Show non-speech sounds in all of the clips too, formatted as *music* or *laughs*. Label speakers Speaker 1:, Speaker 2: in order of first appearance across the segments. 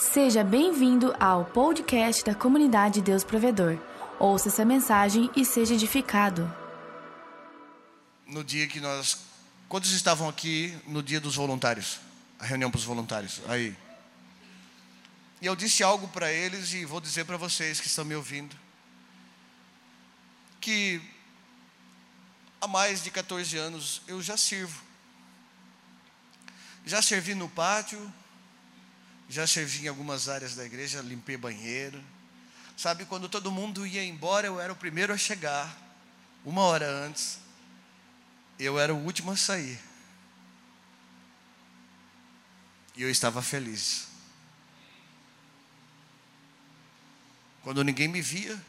Speaker 1: Seja bem-vindo ao podcast da comunidade Deus Provedor. Ouça essa mensagem e seja edificado.
Speaker 2: no dia que nós. Quantos estavam aqui no dia dos voluntários? A reunião para os voluntários. Aí. E eu disse algo para eles e vou dizer para vocês que estão me ouvindo. Que há mais de 14 anos eu já sirvo. Já servi no pátio, já servi em algumas áreas da igreja, limpei banheiro. Sabe, quando todo mundo ia embora, eu era o primeiro a chegar, uma hora antes eu era o último a sair. E eu estava feliz. Quando ninguém me via,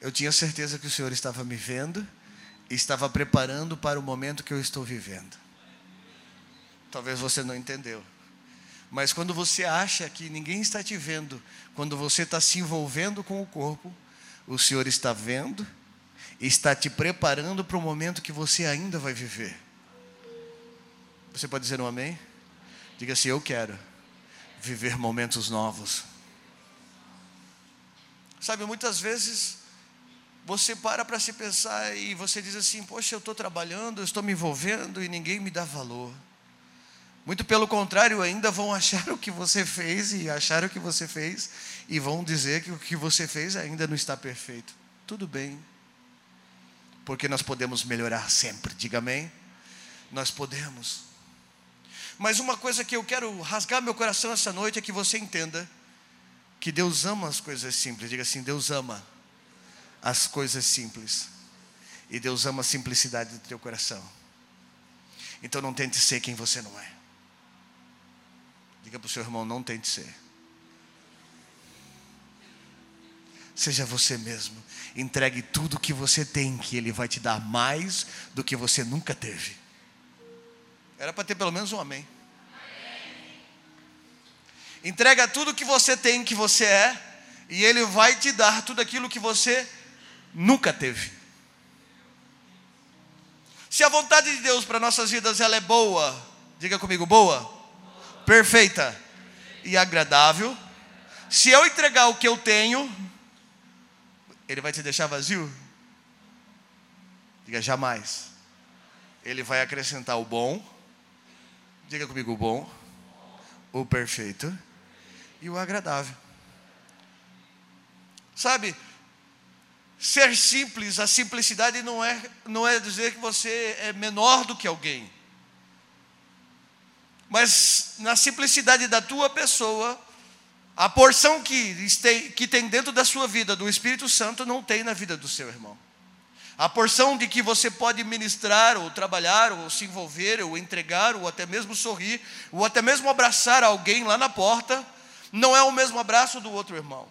Speaker 2: eu tinha certeza que o Senhor estava me vendo e estava preparando para o momento que eu estou vivendo. Talvez você não entendeu. Mas quando você acha que ninguém está te vendo, quando você está se envolvendo com o corpo, o Senhor está vendo e está te preparando para o momento que você ainda vai viver. Você pode dizer um amém? Diga assim: Eu quero viver momentos novos. Sabe, muitas vezes você para para se pensar e você diz assim: Poxa, eu estou trabalhando, eu estou me envolvendo e ninguém me dá valor. Muito pelo contrário, ainda vão achar *laughs* o que você fez e achar o que você fez e vão dizer que o que você fez ainda não está perfeito. Tudo bem porque nós podemos melhorar sempre, diga amém. Nós podemos. Mas uma coisa que eu quero rasgar meu coração essa noite é que você entenda que Deus ama as coisas simples. Diga assim: Deus ama as coisas simples. E Deus ama a simplicidade do teu coração. Então não tente ser quem você não é. Diga para o seu irmão: não tente ser. Seja você mesmo. Entregue tudo o que você tem, que Ele vai te dar mais do que você nunca teve. Era para ter pelo menos um amém. Entrega tudo o que você tem, que você é, e Ele vai te dar tudo aquilo que você nunca teve. Se a vontade de Deus para nossas vidas ela é boa, diga comigo, boa, perfeita e agradável. Se eu entregar o que eu tenho, ele vai te deixar vazio? Diga jamais. Ele vai acrescentar o bom. Diga comigo o bom, o perfeito e o agradável. Sabe? Ser simples, a simplicidade não é, não é dizer que você é menor do que alguém. Mas na simplicidade da tua pessoa, a porção que que tem dentro da sua vida do Espírito Santo não tem na vida do seu irmão. A porção de que você pode ministrar, ou trabalhar, ou se envolver, ou entregar, ou até mesmo sorrir, ou até mesmo abraçar alguém lá na porta, não é o mesmo abraço do outro irmão.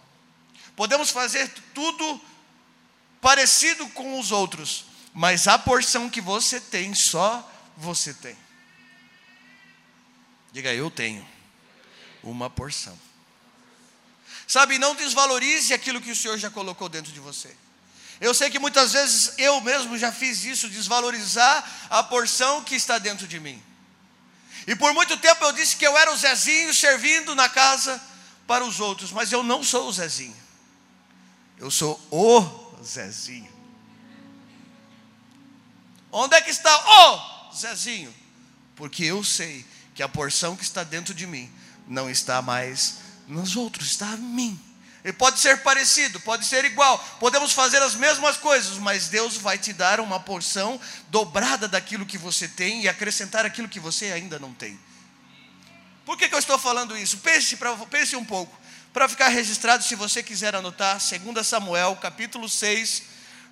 Speaker 2: Podemos fazer tudo parecido com os outros, mas a porção que você tem, só você tem. Diga, eu tenho uma porção. Sabe, não desvalorize aquilo que o Senhor já colocou dentro de você. Eu sei que muitas vezes eu mesmo já fiz isso, desvalorizar a porção que está dentro de mim. E por muito tempo eu disse que eu era o Zezinho servindo na casa para os outros, mas eu não sou o Zezinho. Eu sou o Zezinho. Onde é que está o Zezinho? Porque eu sei que a porção que está dentro de mim não está mais nos outros, está em mim. Ele pode ser parecido, pode ser igual, podemos fazer as mesmas coisas, mas Deus vai te dar uma porção dobrada daquilo que você tem e acrescentar aquilo que você ainda não tem. Por que, que eu estou falando isso? Pense, pense um pouco, para ficar registrado, se você quiser anotar, 2 Samuel, capítulo 6,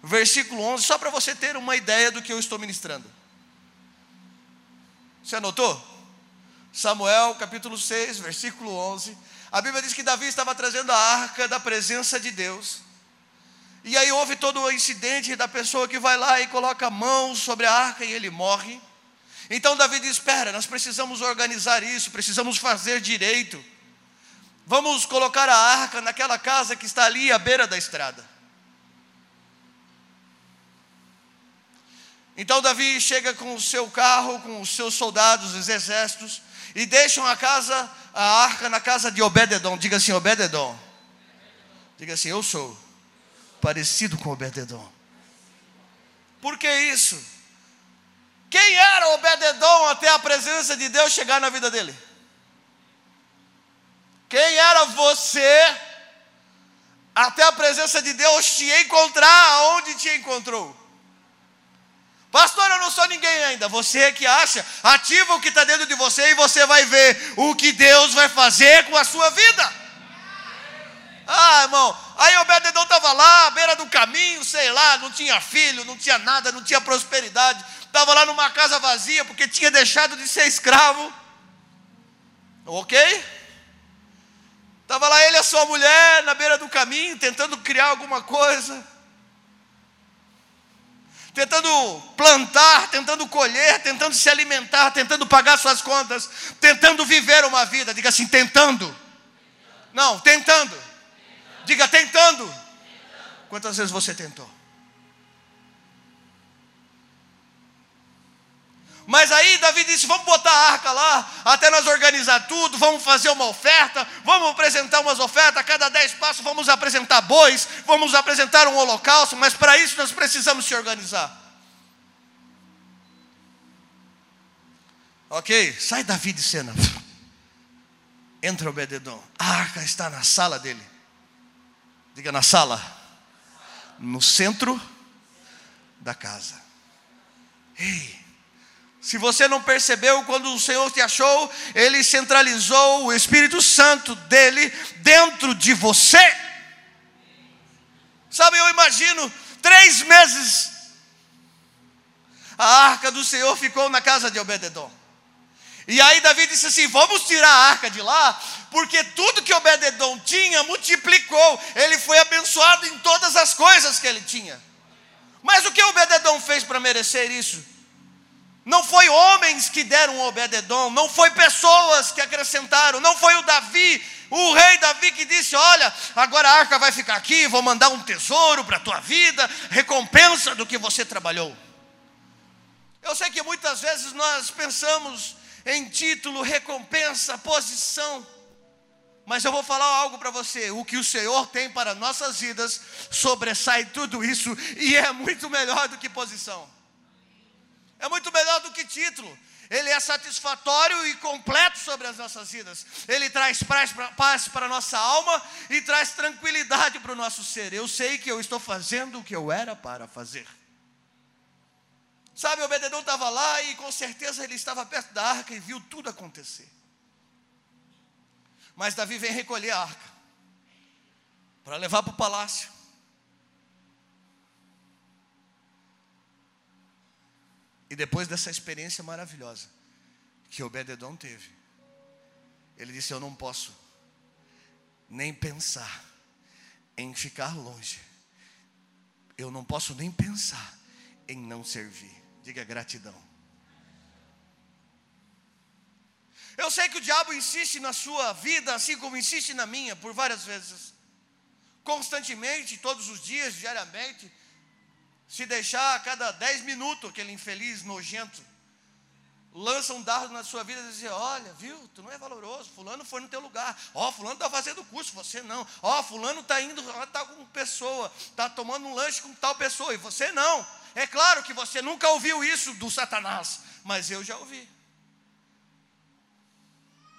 Speaker 2: versículo 11, só para você ter uma ideia do que eu estou ministrando. Você anotou? Samuel, capítulo 6, versículo 11. A Bíblia diz que Davi estava trazendo a arca da presença de Deus. E aí houve todo o incidente da pessoa que vai lá e coloca a mão sobre a arca e ele morre. Então Davi diz: Espera, nós precisamos organizar isso, precisamos fazer direito. Vamos colocar a arca naquela casa que está ali à beira da estrada. Então Davi chega com o seu carro, com os seus soldados, os exércitos, e deixam a casa, a arca na casa de Obededon. Diga assim, Obededon. Diga assim, eu sou parecido com Obededon. Por que isso? Quem era Obededon até a presença de Deus chegar na vida dele? Quem era você até a presença de Deus te encontrar aonde te encontrou? Pastor, eu não sou ninguém ainda. Você é que acha, ativa o que está dentro de você e você vai ver o que Deus vai fazer com a sua vida. Ah, irmão, aí o Bededão estava lá, à beira do caminho, sei lá, não tinha filho, não tinha nada, não tinha prosperidade, estava lá numa casa vazia porque tinha deixado de ser escravo. Ok? Estava lá ele e a sua mulher na beira do caminho, tentando criar alguma coisa, tentando plantar, tentando colher, tentando se alimentar, tentando pagar suas contas, tentando viver uma vida. Diga assim: tentando. Não, tentando. Diga tentando. Quantas vezes você tentou? Mas aí Davi disse: vamos botar a arca lá, até nós organizar tudo, vamos fazer uma oferta, vamos apresentar umas ofertas, a cada dez passos vamos apresentar bois, vamos apresentar um holocausto, mas para isso nós precisamos se organizar. Ok, sai Davi de cena. Entra o Bededon. A arca está na sala dele. Diga na sala. No centro da casa. Ei, se você não percebeu, quando o Senhor te achou, Ele centralizou o Espírito Santo dele dentro de você. Sabe, eu imagino, três meses, a arca do Senhor ficou na casa de Obededon. E aí Davi disse assim: vamos tirar a arca de lá, porque tudo que Obededon tinha multiplicou, ele foi abençoado em todas as coisas que ele tinha. Mas o que Obededon fez para merecer isso? Não foi homens que deram o Obededon, não foi pessoas que acrescentaram, não foi o Davi, o rei Davi que disse: Olha, agora a arca vai ficar aqui, vou mandar um tesouro para a tua vida, recompensa do que você trabalhou. Eu sei que muitas vezes nós pensamos em título, recompensa, posição, mas eu vou falar algo para você: o que o Senhor tem para nossas vidas sobressai tudo isso e é muito melhor do que posição é muito melhor do que título. Ele é satisfatório e completo sobre as nossas vidas. Ele traz paz para a nossa alma e traz tranquilidade para o nosso ser. Eu sei que eu estou fazendo o que eu era para fazer. Sabe, o Obededon estava lá e com certeza ele estava perto da arca e viu tudo acontecer. Mas Davi vem recolher a arca para levar para o palácio. E depois dessa experiência maravilhosa que Obededon teve, ele disse: Eu não posso nem pensar em ficar longe, eu não posso nem pensar em não servir. Diga gratidão. Eu sei que o diabo insiste na sua vida, assim como insiste na minha, por várias vezes, constantemente, todos os dias, diariamente se deixar a cada 10 minutos, aquele infeliz, nojento, lança um dardo na sua vida e diz: Olha, viu, tu não é valoroso. Fulano foi no teu lugar. Ó, Fulano está fazendo curso, você não. Ó, Fulano está indo, está com pessoa, está tomando um lanche com tal pessoa, e você não. É claro que você nunca ouviu isso do Satanás, mas eu já ouvi.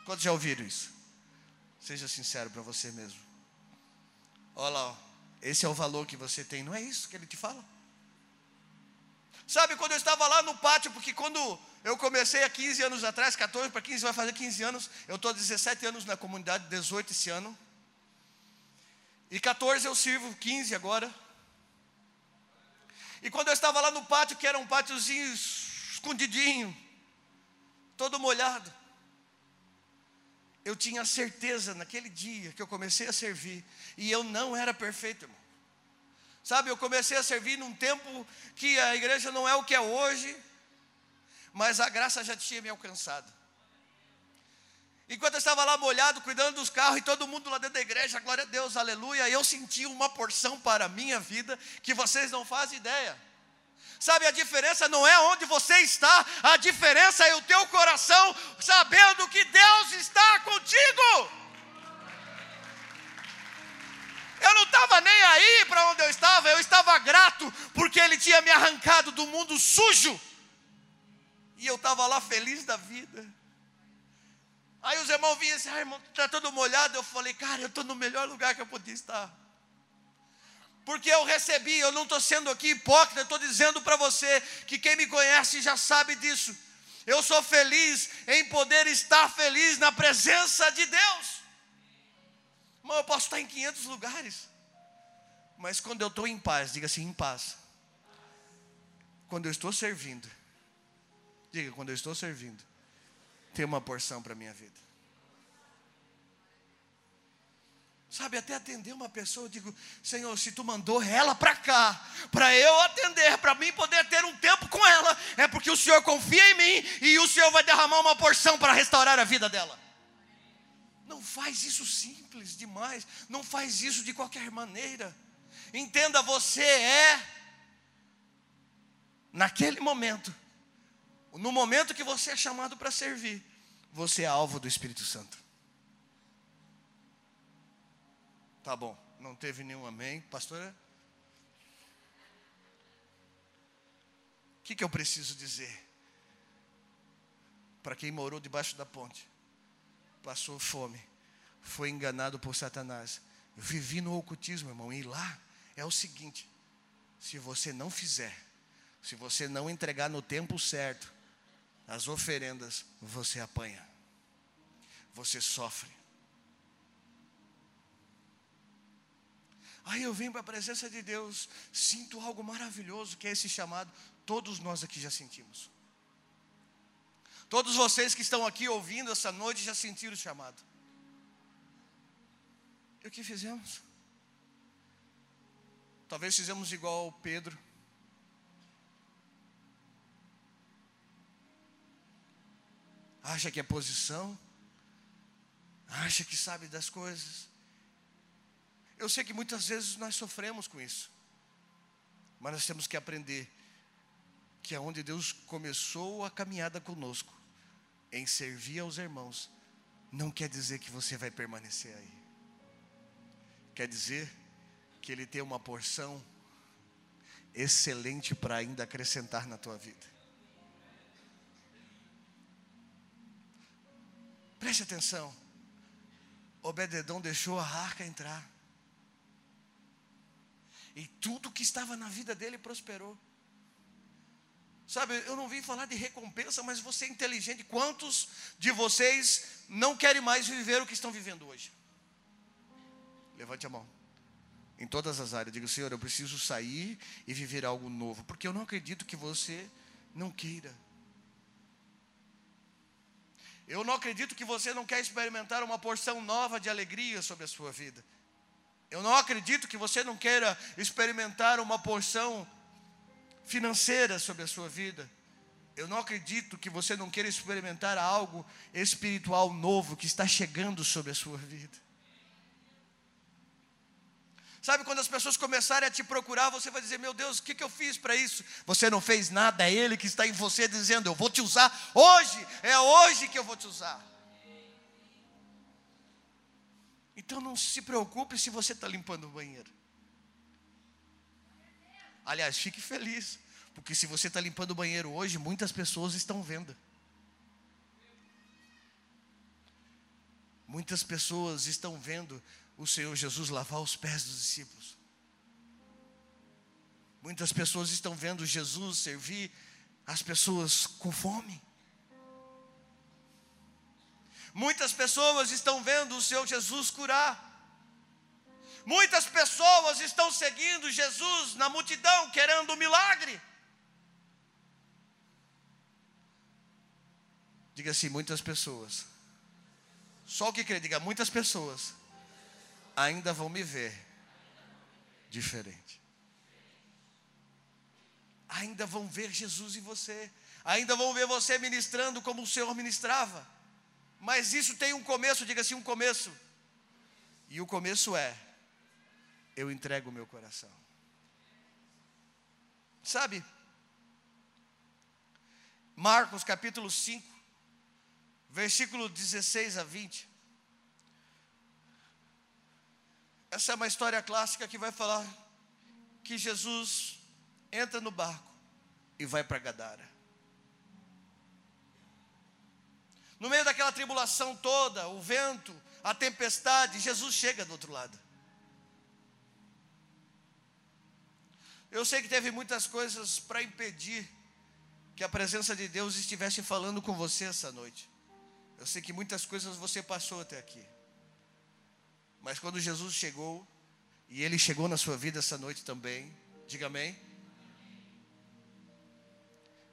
Speaker 2: Quantos já ouviram isso? Seja sincero para você mesmo. Olha lá, ó, esse é o valor que você tem, não é isso que ele te fala? Sabe, quando eu estava lá no pátio, porque quando eu comecei há 15 anos atrás, 14 para 15, vai fazer 15 anos, eu estou 17 anos na comunidade, 18 esse ano. E 14 eu sirvo, 15 agora. E quando eu estava lá no pátio, que era um pátiozinho escondidinho, todo molhado, eu tinha certeza naquele dia que eu comecei a servir, e eu não era perfeito, irmão. Sabe, eu comecei a servir num tempo que a igreja não é o que é hoje, mas a graça já tinha me alcançado. Enquanto eu estava lá molhado, cuidando dos carros, e todo mundo lá dentro da igreja, glória a Deus, aleluia, eu senti uma porção para a minha vida que vocês não fazem ideia. Sabe, a diferença não é onde você está, a diferença é o teu coração sabendo que Deus está contigo. Estava nem aí para onde eu estava, eu estava grato porque Ele tinha me arrancado do mundo sujo. E eu estava lá feliz da vida. Aí os irmãos vinham assim, ah, irmão, está todo molhado. Eu falei, cara, eu estou no melhor lugar que eu podia estar. Porque eu recebi, eu não estou sendo aqui hipócrita, estou dizendo para você que quem me conhece já sabe disso. Eu sou feliz em poder estar feliz na presença de Deus. Mas eu posso estar em 500 lugares. Mas quando eu estou em paz, diga assim, em paz. Quando eu estou servindo, diga, quando eu estou servindo, tem uma porção para a minha vida. Sabe, até atender uma pessoa, eu digo, Senhor, se tu mandou ela para cá, para eu atender, para mim poder ter um tempo com ela, é porque o Senhor confia em mim e o Senhor vai derramar uma porção para restaurar a vida dela. Não faz isso simples demais, não faz isso de qualquer maneira. Entenda, você é, naquele momento, no momento que você é chamado para servir, você é alvo do Espírito Santo. Tá bom, não teve nenhum amém. Pastora? O que, que eu preciso dizer? Para quem morou debaixo da ponte, passou fome, foi enganado por Satanás. Vivi no ocultismo, irmão, e lá é o seguinte: se você não fizer, se você não entregar no tempo certo as oferendas, você apanha, você sofre. Aí eu venho para a presença de Deus, sinto algo maravilhoso que é esse chamado. Todos nós aqui já sentimos. Todos vocês que estão aqui ouvindo essa noite já sentiram o chamado. E o que fizemos? Talvez fizemos igual Pedro. Acha que é posição, acha que sabe das coisas. Eu sei que muitas vezes nós sofremos com isso, mas nós temos que aprender que aonde Deus começou a caminhada conosco, em servir aos irmãos, não quer dizer que você vai permanecer aí. Quer dizer que Ele tem uma porção excelente para ainda acrescentar na tua vida. Preste atenção. Obededão deixou a arca entrar. E tudo que estava na vida dele prosperou. Sabe, eu não vim falar de recompensa, mas você é inteligente. Quantos de vocês não querem mais viver o que estão vivendo hoje? Levante a mão. Em todas as áreas, diga, Senhor, eu preciso sair e viver algo novo, porque eu não acredito que você não queira. Eu não acredito que você não quer experimentar uma porção nova de alegria sobre a sua vida. Eu não acredito que você não queira experimentar uma porção financeira sobre a sua vida. Eu não acredito que você não queira experimentar algo espiritual novo que está chegando sobre a sua vida. Sabe quando as pessoas começarem a te procurar, você vai dizer: Meu Deus, o que, que eu fiz para isso? Você não fez nada, é Ele que está em você dizendo: Eu vou te usar hoje, é hoje que eu vou te usar. Então não se preocupe se você está limpando o banheiro. Aliás, fique feliz, porque se você está limpando o banheiro hoje, muitas pessoas estão vendo. Muitas pessoas estão vendo o Senhor Jesus lavar os pés dos discípulos. Muitas pessoas estão vendo Jesus servir as pessoas com fome. Muitas pessoas estão vendo o Senhor Jesus curar. Muitas pessoas estão seguindo Jesus na multidão, querendo um milagre. Diga assim: muitas pessoas. Só o que quer, diga: muitas pessoas ainda vão me ver diferente. Ainda vão ver Jesus em você. Ainda vão ver você ministrando como o Senhor ministrava. Mas isso tem um começo, diga assim: um começo. E o começo é: eu entrego o meu coração. Sabe, Marcos capítulo 5, versículo 16 a 20. Essa é uma história clássica que vai falar que Jesus entra no barco e vai para Gadara. No meio daquela tribulação toda, o vento, a tempestade, Jesus chega do outro lado. Eu sei que teve muitas coisas para impedir que a presença de Deus estivesse falando com você essa noite. Eu sei que muitas coisas você passou até aqui. Mas quando Jesus chegou, e Ele chegou na sua vida essa noite também, diga amém.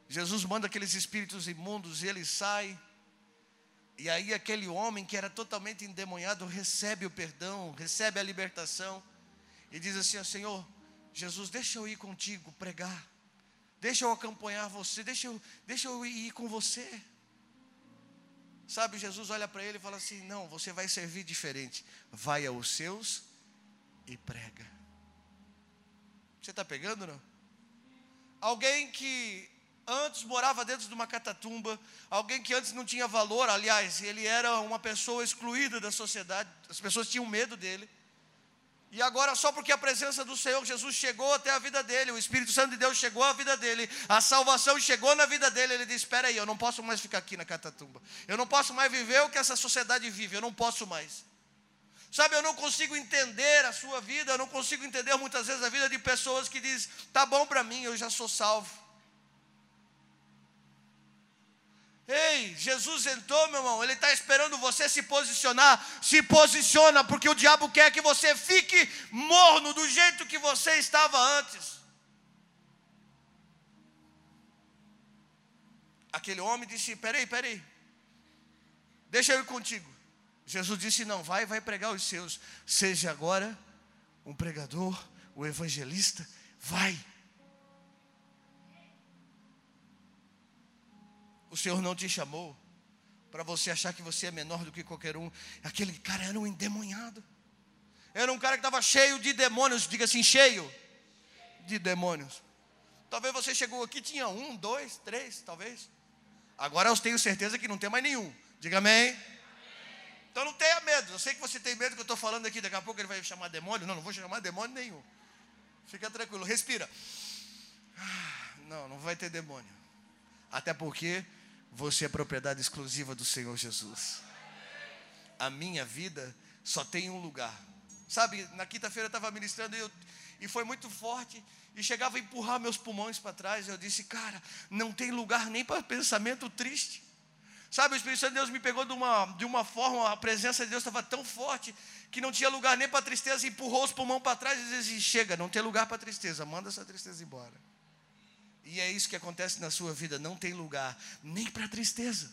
Speaker 2: Jesus manda aqueles espíritos imundos e ele sai. E aí aquele homem que era totalmente endemoniado recebe o perdão, recebe a libertação e diz assim: Senhor, Jesus, deixa eu ir contigo pregar. Deixa eu acompanhar você, deixa eu, deixa eu ir com você. Sabe, Jesus olha para ele e fala assim: Não, você vai servir diferente. Vai aos seus e prega. Você está pegando não? Alguém que antes morava dentro de uma catatumba, alguém que antes não tinha valor, aliás, ele era uma pessoa excluída da sociedade, as pessoas tinham medo dele. E agora, só porque a presença do Senhor Jesus chegou até a vida dele, o Espírito Santo de Deus chegou à vida dele, a salvação chegou na vida dele, ele diz: Espera aí, eu não posso mais ficar aqui na catatumba, eu não posso mais viver o que essa sociedade vive, eu não posso mais. Sabe, eu não consigo entender a sua vida, eu não consigo entender muitas vezes a vida de pessoas que dizem: Tá bom para mim, eu já sou salvo. Ei, Jesus entrou, meu irmão, Ele está esperando você se posicionar. Se posiciona, porque o diabo quer que você fique morno do jeito que você estava antes. Aquele homem disse: Peraí, peraí, deixa eu ir contigo. Jesus disse: Não, vai, vai pregar os seus. Seja agora um pregador, um evangelista, vai. O Senhor não te chamou para você achar que você é menor do que qualquer um. Aquele cara era um endemoniado. Era um cara que estava cheio de demônios, diga assim, cheio de demônios. Talvez você chegou aqui, tinha um, dois, três, talvez. Agora eu tenho certeza que não tem mais nenhum. Diga amém. Então não tenha medo. Eu sei que você tem medo que eu estou falando aqui. Daqui a pouco ele vai chamar demônio. Não, não vou chamar demônio nenhum. Fica tranquilo, respira. Ah, não, não vai ter demônio. Até porque você é propriedade exclusiva do Senhor Jesus. A minha vida só tem um lugar. Sabe, na quinta-feira eu estava ministrando e, eu, e foi muito forte. E chegava a empurrar meus pulmões para trás. Eu disse, cara, não tem lugar nem para pensamento triste. Sabe, o Espírito Santo de Deus me pegou de uma, de uma forma, a presença de Deus estava tão forte que não tinha lugar nem para tristeza, empurrou os pulmões para trás e disse: Chega, não tem lugar para tristeza, manda essa tristeza embora. E é isso que acontece na sua vida, não tem lugar nem para tristeza.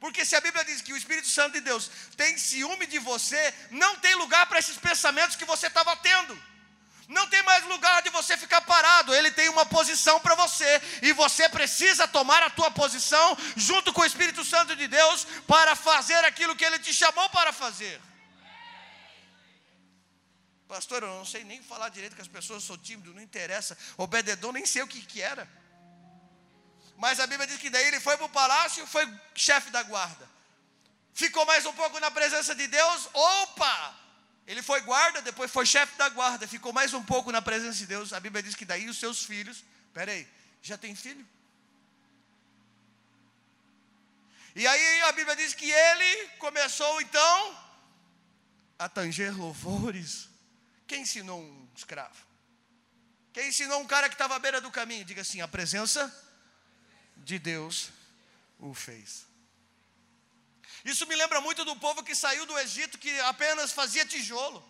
Speaker 2: Porque se a Bíblia diz que o Espírito Santo de Deus tem ciúme de você, não tem lugar para esses pensamentos que você estava tendo. Não tem mais lugar de você ficar parado. Ele tem uma posição para você e você precisa tomar a tua posição junto com o Espírito Santo de Deus para fazer aquilo que ele te chamou para fazer. Pastor, eu não sei nem falar direito com as pessoas, sou tímido, não interessa. Obededon, nem sei o que, que era. Mas a Bíblia diz que daí ele foi para o palácio, foi chefe da guarda. Ficou mais um pouco na presença de Deus, opa! Ele foi guarda, depois foi chefe da guarda, ficou mais um pouco na presença de Deus. A Bíblia diz que daí os seus filhos, peraí, já tem filho? E aí a Bíblia diz que ele começou então a tanger louvores quem ensinou um escravo? Quem ensinou um cara que estava à beira do caminho? Diga assim: a presença de Deus o fez. Isso me lembra muito do povo que saiu do Egito, que apenas fazia tijolo.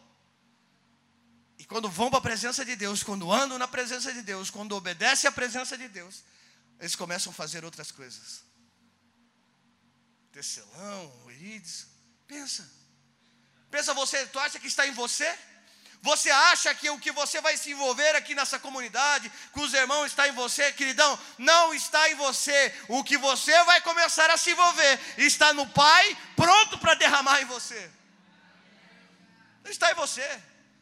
Speaker 2: E quando vão para a presença de Deus, quando andam na presença de Deus, quando obedecem à presença de Deus, eles começam a fazer outras coisas. Tecelão, irides. Pensa. Pensa você, tu acha que está em você? Você acha que o que você vai se envolver aqui nessa comunidade, com os irmãos, está em você, queridão? Não está em você. O que você vai começar a se envolver está no Pai, pronto para derramar em você. Não está em você.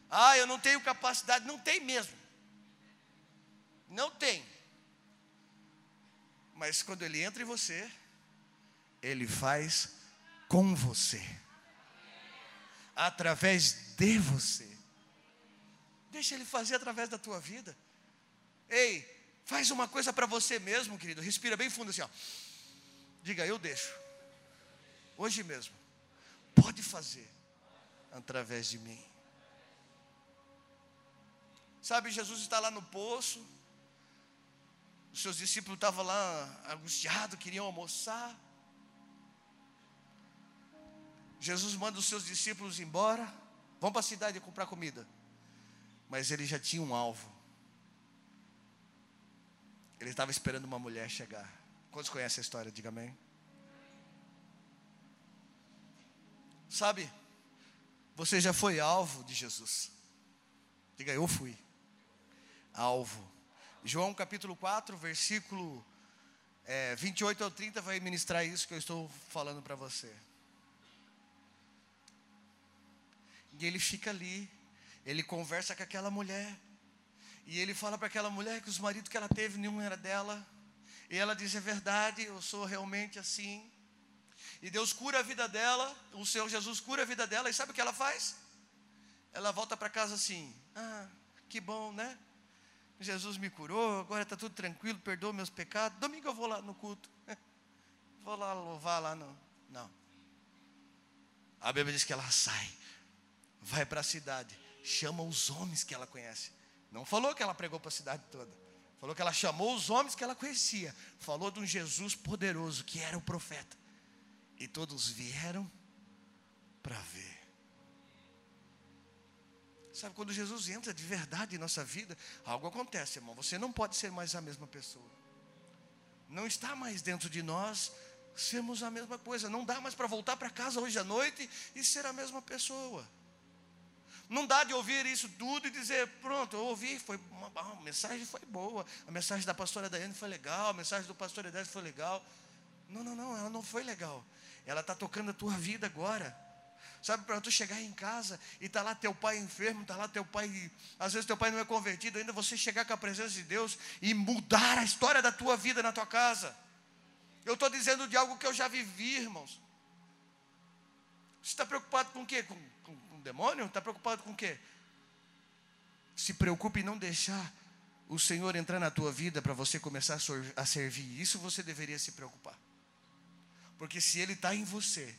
Speaker 2: Ah, eu não tenho capacidade. Não tem mesmo. Não tem. Mas quando ele entra em você, ele faz com você, através de você. Deixa ele fazer através da tua vida. Ei, faz uma coisa para você mesmo, querido. Respira bem fundo assim, ó. Diga, eu deixo. Hoje mesmo. Pode fazer através de mim. Sabe, Jesus está lá no poço. Os seus discípulos estavam lá angustiados, queriam almoçar. Jesus manda os seus discípulos embora. Vão para a cidade comprar comida. Mas ele já tinha um alvo. Ele estava esperando uma mulher chegar. Quantos conhecem a história? Diga amém. Sabe, você já foi alvo de Jesus. Diga, eu fui. Alvo. João capítulo 4, versículo é, 28 ao 30 vai ministrar isso que eu estou falando para você. E ele fica ali, ele conversa com aquela mulher, e ele fala para aquela mulher que os maridos que ela teve, nenhum era dela. E ela diz: É verdade, eu sou realmente assim. E Deus cura a vida dela, o Senhor Jesus cura a vida dela, e sabe o que ela faz? Ela volta para casa assim: Ah, que bom, né? Jesus me curou, agora está tudo tranquilo, perdoa meus pecados. Domingo eu vou lá no culto. *laughs* Vou lá louvar lá no. Não. A Bíblia diz que ela sai, vai para a cidade, chama os homens que ela conhece. Não falou que ela pregou para a cidade toda. Falou que ela chamou os homens que ela conhecia. Falou de um Jesus poderoso que era o profeta. E todos vieram para ver. Sabe, quando Jesus entra de verdade em nossa vida, algo acontece, irmão. Você não pode ser mais a mesma pessoa. Não está mais dentro de nós sermos a mesma coisa. Não dá mais para voltar para casa hoje à noite e ser a mesma pessoa. Não dá de ouvir isso tudo e dizer, pronto, eu ouvi, foi uma, a mensagem foi boa, a mensagem da pastora Daiane foi legal, a mensagem do pastor Edésio foi legal. Não, não, não, ela não foi legal. Ela está tocando a tua vida agora. Sabe, para tu chegar em casa e está lá teu pai enfermo, está lá teu pai, às vezes teu pai não é convertido, ainda você chegar com a presença de Deus e mudar a história da tua vida na tua casa. Eu estou dizendo de algo que eu já vivi, irmãos. Você está preocupado com o quê? Com, demônio? Está preocupado com o quê? Se preocupe em não deixar o Senhor entrar na tua vida para você começar a servir. Isso você deveria se preocupar. Porque se Ele está em você,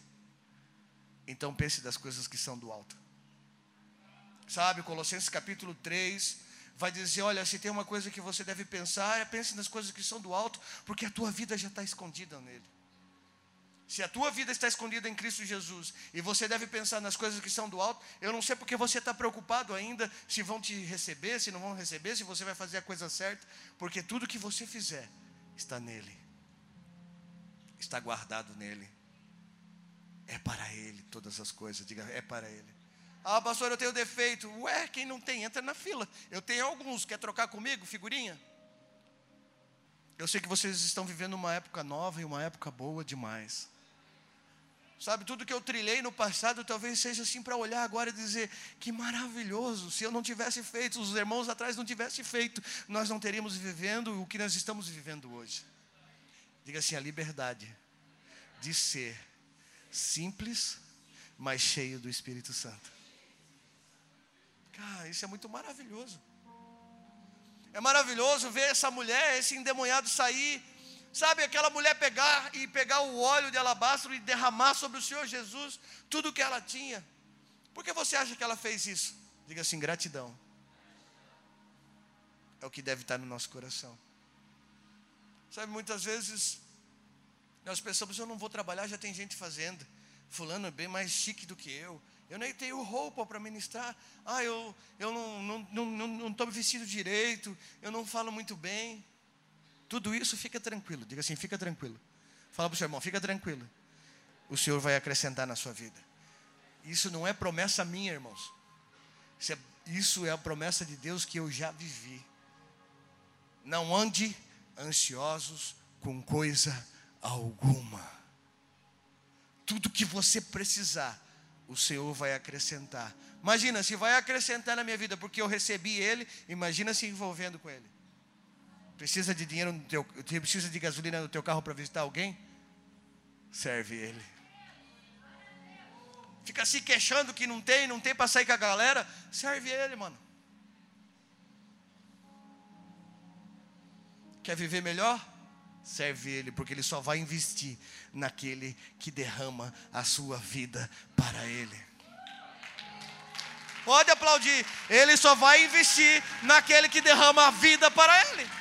Speaker 2: então pense das coisas que são do alto. Sabe, Colossenses capítulo 3 vai dizer: olha, se tem uma coisa que você deve pensar, é pense nas coisas que são do alto, porque a tua vida já está escondida nele. Se a tua vida está escondida em Cristo Jesus e você deve pensar nas coisas que são do alto, eu não sei porque você está preocupado ainda se vão te receber, se não vão receber, se você vai fazer a coisa certa, porque tudo que você fizer está nele, está guardado nele. É para ele todas as coisas, diga, é para ele. Ah, pastor, eu tenho defeito. Ué, quem não tem, entra na fila. Eu tenho alguns, quer trocar comigo, figurinha? Eu sei que vocês estão vivendo uma época nova e uma época boa demais. Sabe, tudo que eu trilhei no passado talvez seja assim para olhar agora e dizer: que maravilhoso, se eu não tivesse feito, os irmãos atrás não tivessem feito, nós não teríamos vivendo o que nós estamos vivendo hoje. Diga assim: a liberdade de ser simples, mas cheio do Espírito Santo. Cara, isso é muito maravilhoso. É maravilhoso ver essa mulher, esse endemoniado sair Sabe, aquela mulher pegar e pegar o óleo de alabastro e derramar sobre o Senhor Jesus tudo o que ela tinha. Por que você acha que ela fez isso? Diga assim: gratidão. É o que deve estar no nosso coração. Sabe, muitas vezes nós pensamos: eu não vou trabalhar, já tem gente fazendo. Fulano é bem mais chique do que eu. Eu nem tenho roupa para ministrar. Ah, eu, eu não estou não, não, não vestido direito. Eu não falo muito bem. Tudo isso fica tranquilo. Diga assim, fica tranquilo. Fala para o seu irmão, fica tranquilo. O Senhor vai acrescentar na sua vida. Isso não é promessa minha, irmãos. Isso é, isso é a promessa de Deus que eu já vivi. Não ande ansiosos com coisa alguma. Tudo que você precisar, o Senhor vai acrescentar. Imagina, se vai acrescentar na minha vida porque eu recebi Ele, imagina se envolvendo com Ele. Precisa de dinheiro no teu, precisa de gasolina no teu carro para visitar alguém? Serve ele. Fica se queixando que não tem, não tem para sair com a galera, serve ele, mano. Quer viver melhor? Serve ele, porque ele só vai investir naquele que derrama a sua vida para ele. Pode aplaudir. Ele só vai investir naquele que derrama a vida para ele.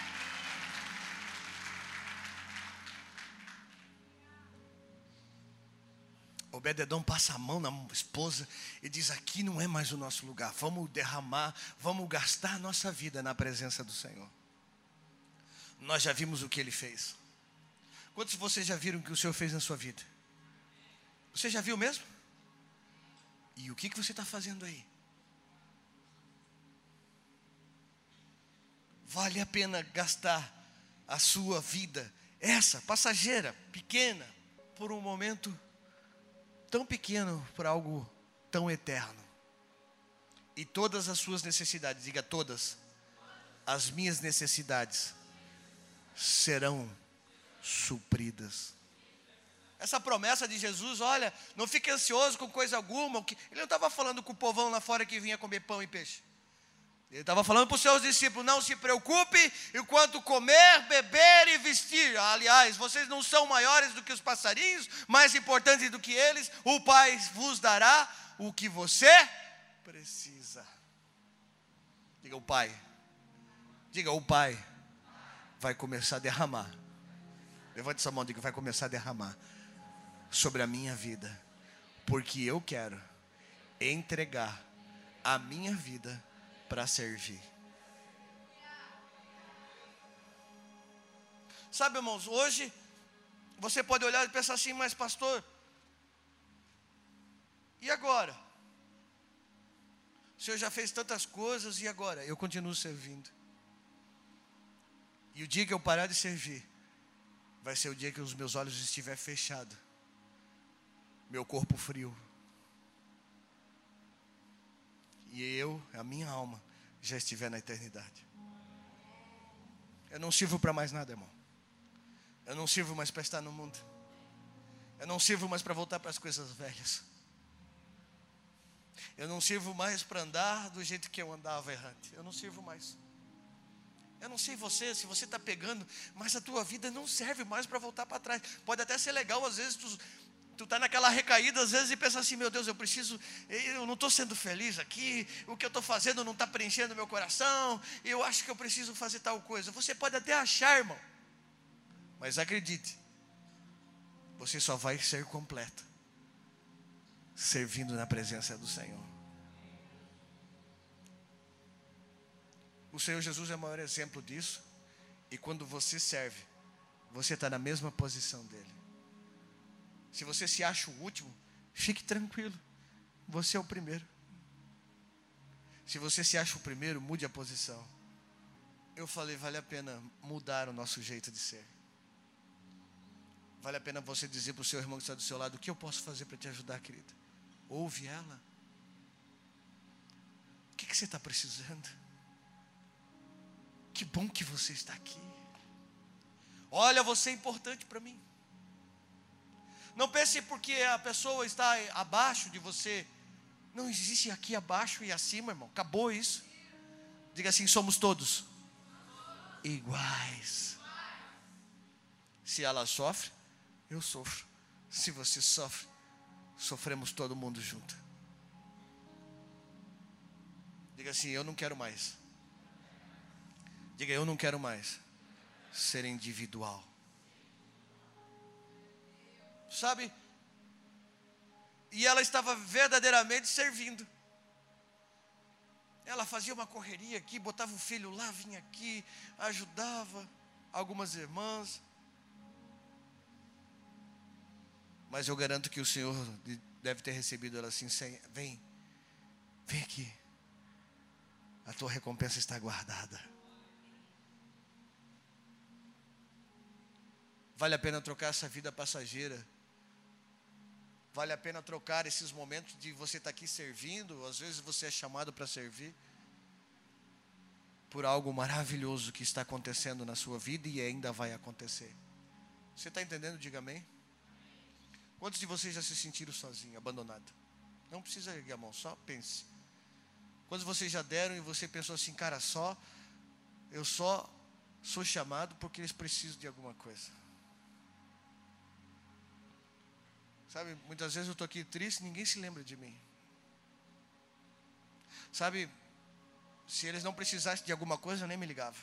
Speaker 2: Obededão passa a mão na esposa e diz: Aqui não é mais o nosso lugar, vamos derramar, vamos gastar a nossa vida na presença do Senhor. Nós já vimos o que ele fez. Quantos de vocês já viram o que o Senhor fez na sua vida? Você já viu mesmo? E o que, que você está fazendo aí? Vale a pena gastar a sua vida, essa, passageira, pequena, por um momento tão pequeno para algo tão eterno. E todas as suas necessidades, diga todas, as minhas necessidades serão supridas. Essa promessa de Jesus, olha, não fique ansioso com coisa alguma. Ele não estava falando com o povão lá fora que vinha comer pão e peixe. Ele estava falando para os seus discípulos: não se preocupe enquanto comer, beber e vestir. Aliás, vocês não são maiores do que os passarinhos, mais importantes do que eles. O Pai vos dará o que você precisa. Diga o Pai. Diga o Pai. Vai começar a derramar. Levante sua mão, diga: vai começar a derramar sobre a minha vida. Porque eu quero entregar a minha vida para servir. Sabe, irmãos, hoje você pode olhar e pensar assim, mas pastor, e agora? O Senhor já fez tantas coisas e agora? Eu continuo servindo. E o dia que eu parar de servir, vai ser o dia que os meus olhos estiverem fechados, meu corpo frio e eu, a minha alma, já estiver na eternidade. Eu não sirvo para mais nada, irmão. Eu não sirvo mais para estar no mundo. Eu não sirvo mais para voltar para as coisas velhas. Eu não sirvo mais para andar do jeito que eu andava errante. Eu não sirvo mais. Eu não sei você, se você está pegando, mas a tua vida não serve mais para voltar para trás. Pode até ser legal, às vezes, tu tu está naquela recaída às vezes e pensa assim, meu Deus, eu preciso, eu não estou sendo feliz aqui, o que eu estou fazendo não está preenchendo meu coração, eu acho que eu preciso fazer tal coisa. Você pode até achar, irmão, mas acredite, você só vai ser completo servindo na presença do Senhor. O Senhor Jesus é o maior exemplo disso, e quando você serve, você está na mesma posição dele. Se você se acha o último, fique tranquilo. Você é o primeiro. Se você se acha o primeiro, mude a posição. Eu falei, vale a pena mudar o nosso jeito de ser. Vale a pena você dizer para o seu irmão que está do seu lado: o que eu posso fazer para te ajudar, querida? Ouve ela. O que, que você está precisando? Que bom que você está aqui. Olha, você é importante para mim. Não pense porque a pessoa está abaixo de você. Não existe aqui abaixo e acima, irmão. Acabou isso. Diga assim: somos todos iguais. Se ela sofre, eu sofro. Se você sofre, sofremos todo mundo junto. Diga assim: eu não quero mais. Diga, eu não quero mais ser individual sabe? E ela estava verdadeiramente servindo. Ela fazia uma correria aqui, botava o filho lá, vinha aqui, ajudava algumas irmãs. Mas eu garanto que o Senhor deve ter recebido ela assim: vem, vem aqui, a tua recompensa está guardada. Vale a pena trocar essa vida passageira Vale a pena trocar esses momentos de você estar tá aqui servindo, às vezes você é chamado para servir. por algo maravilhoso que está acontecendo na sua vida e ainda vai acontecer. Você está entendendo? Diga amém. Quantos de vocês já se sentiram sozinho, abandonado? Não precisa erguer a mão, só pense. Quantos vocês já deram e você pensou assim, cara, só eu só sou chamado porque eles precisam de alguma coisa. Sabe, muitas vezes eu estou aqui triste ninguém se lembra de mim. Sabe, se eles não precisassem de alguma coisa, eu nem me ligava.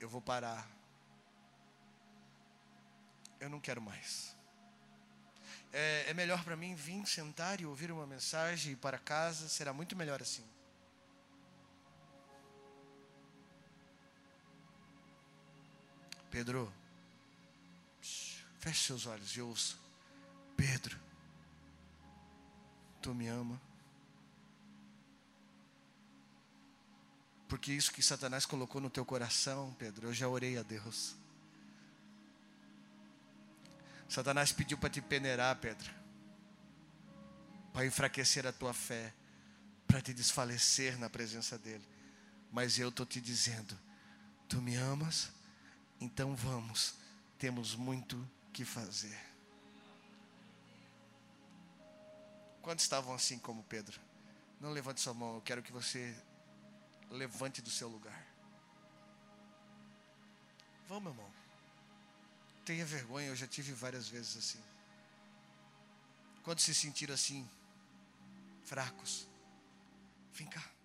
Speaker 2: Eu vou parar. Eu não quero mais. É, é melhor para mim vir sentar e ouvir uma mensagem e ir para casa, será muito melhor assim. Pedro, feche seus olhos e ouça. Pedro, tu me ama? Porque isso que Satanás colocou no teu coração, Pedro, eu já orei a Deus. Satanás pediu para te peneirar, Pedro, para enfraquecer a tua fé, para te desfalecer na presença dEle. Mas eu estou te dizendo: tu me amas? Então vamos, temos muito que fazer. Quantos estavam assim como Pedro? Não levante sua mão, eu quero que você levante do seu lugar. Vamos, meu irmão. Tenha vergonha, eu já tive várias vezes assim. Quando se sentir assim, fracos, vem cá.